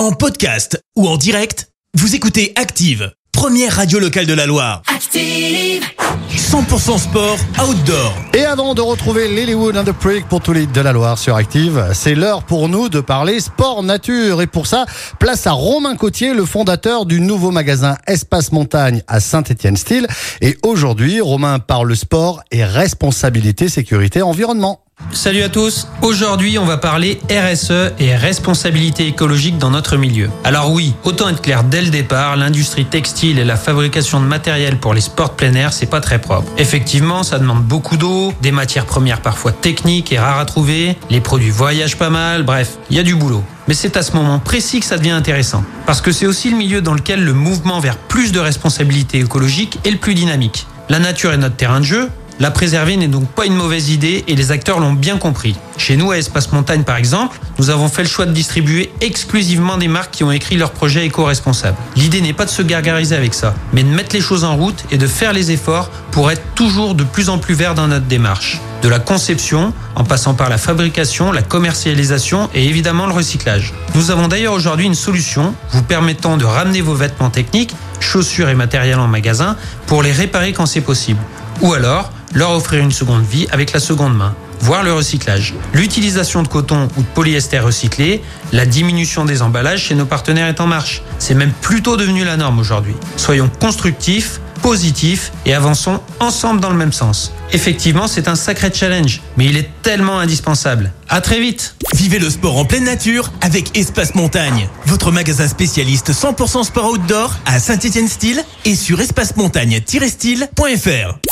En podcast ou en direct, vous écoutez Active, première radio locale de la Loire. Active. 100% sport outdoor. Et avant de retrouver Lilywood and the Prick pour tous les de la Loire sur Active, c'est l'heure pour nous de parler sport nature. Et pour ça, place à Romain Cotier, le fondateur du nouveau magasin Espace Montagne à Saint-Étienne-Style. Et aujourd'hui, Romain parle sport et responsabilité, sécurité, environnement. Salut à tous, aujourd'hui on va parler RSE et responsabilité écologique dans notre milieu. Alors oui, autant être clair dès le départ, l'industrie textile et la fabrication de matériel pour les sports plein air, c'est pas très propre. Effectivement, ça demande beaucoup d'eau, des matières premières parfois techniques et rares à trouver, les produits voyagent pas mal, bref, il y a du boulot. Mais c'est à ce moment précis que ça devient intéressant. Parce que c'est aussi le milieu dans lequel le mouvement vers plus de responsabilité écologique est le plus dynamique. La nature est notre terrain de jeu, la préserver n'est donc pas une mauvaise idée et les acteurs l'ont bien compris. Chez nous, à Espace Montagne par exemple, nous avons fait le choix de distribuer exclusivement des marques qui ont écrit leurs projets éco-responsables. L'idée n'est pas de se gargariser avec ça, mais de mettre les choses en route et de faire les efforts pour être toujours de plus en plus vert dans notre démarche. De la conception, en passant par la fabrication, la commercialisation et évidemment le recyclage. Nous avons d'ailleurs aujourd'hui une solution vous permettant de ramener vos vêtements techniques, chaussures et matériel en magasin pour les réparer quand c'est possible. Ou alors, leur offrir une seconde vie avec la seconde main, voire le recyclage. L'utilisation de coton ou de polyester recyclé, la diminution des emballages chez nos partenaires est en marche. C'est même plutôt devenu la norme aujourd'hui. Soyons constructifs, positifs et avançons ensemble dans le même sens. Effectivement, c'est un sacré challenge, mais il est tellement indispensable. À très vite Vivez le sport en pleine nature avec Espace Montagne, votre magasin spécialiste 100% sport outdoor à Saint-Étienne-Style et sur espacemontagne-style.fr.